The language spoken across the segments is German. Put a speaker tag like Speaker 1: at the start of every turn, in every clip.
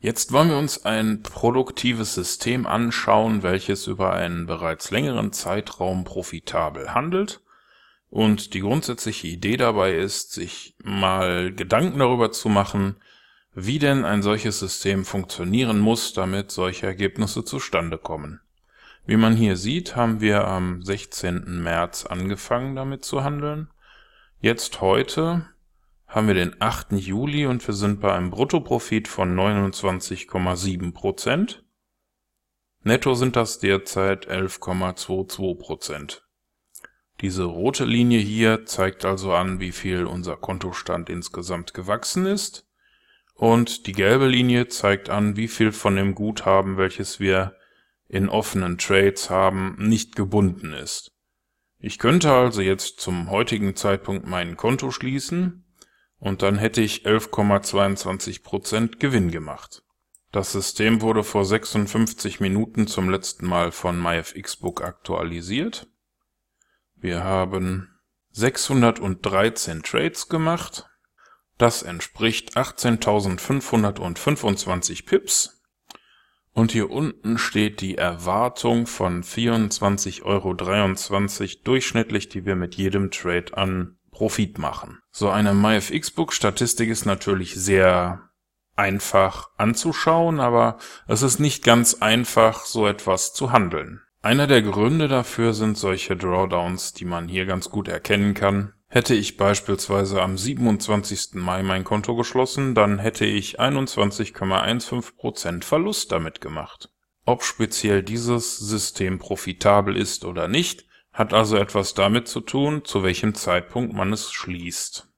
Speaker 1: Jetzt wollen wir uns ein produktives System anschauen, welches über einen bereits längeren Zeitraum profitabel handelt. Und die grundsätzliche Idee dabei ist, sich mal Gedanken darüber zu machen, wie denn ein solches System funktionieren muss, damit solche Ergebnisse zustande kommen. Wie man hier sieht, haben wir am 16. März angefangen damit zu handeln. Jetzt heute haben wir den 8. Juli und wir sind bei einem Bruttoprofit von 29,7 Prozent. Netto sind das derzeit 11,22 Prozent. Diese rote Linie hier zeigt also an, wie viel unser Kontostand insgesamt gewachsen ist. Und die gelbe Linie zeigt an, wie viel von dem Guthaben, welches wir in offenen Trades haben, nicht gebunden ist. Ich könnte also jetzt zum heutigen Zeitpunkt mein Konto schließen und dann hätte ich 11,22% Gewinn gemacht. Das System wurde vor 56 Minuten zum letzten Mal von MyFXBook aktualisiert. Wir haben 613 Trades gemacht das entspricht 18.525 Pips. Und hier unten steht die Erwartung von 24,23 Euro durchschnittlich, die wir mit jedem Trade an Profit machen. So eine MyFXBook-Statistik ist natürlich sehr einfach anzuschauen, aber es ist nicht ganz einfach, so etwas zu handeln. Einer der Gründe dafür sind solche Drawdowns, die man hier ganz gut erkennen kann. Hätte ich beispielsweise am 27. Mai mein Konto geschlossen, dann hätte ich 21,15% Verlust damit gemacht. Ob speziell dieses System profitabel ist oder nicht, hat also etwas damit zu tun, zu welchem Zeitpunkt man es schließt.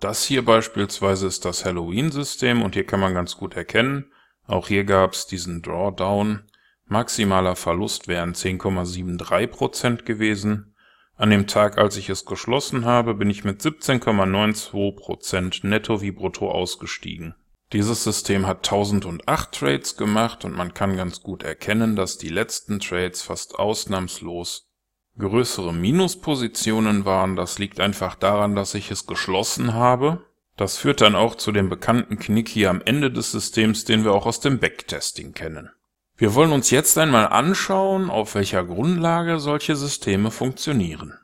Speaker 1: Das hier beispielsweise ist das Halloween-System und hier kann man ganz gut erkennen, auch hier gab es diesen Drawdown. Maximaler Verlust wären 10,73% gewesen an dem Tag, als ich es geschlossen habe, bin ich mit 17,92% netto wie brutto ausgestiegen. Dieses System hat 1008 Trades gemacht und man kann ganz gut erkennen, dass die letzten Trades fast ausnahmslos größere Minuspositionen waren. Das liegt einfach daran, dass ich es geschlossen habe. Das führt dann auch zu dem bekannten Knick hier am Ende des Systems, den wir auch aus dem Backtesting kennen. Wir wollen uns jetzt einmal anschauen, auf welcher Grundlage solche Systeme funktionieren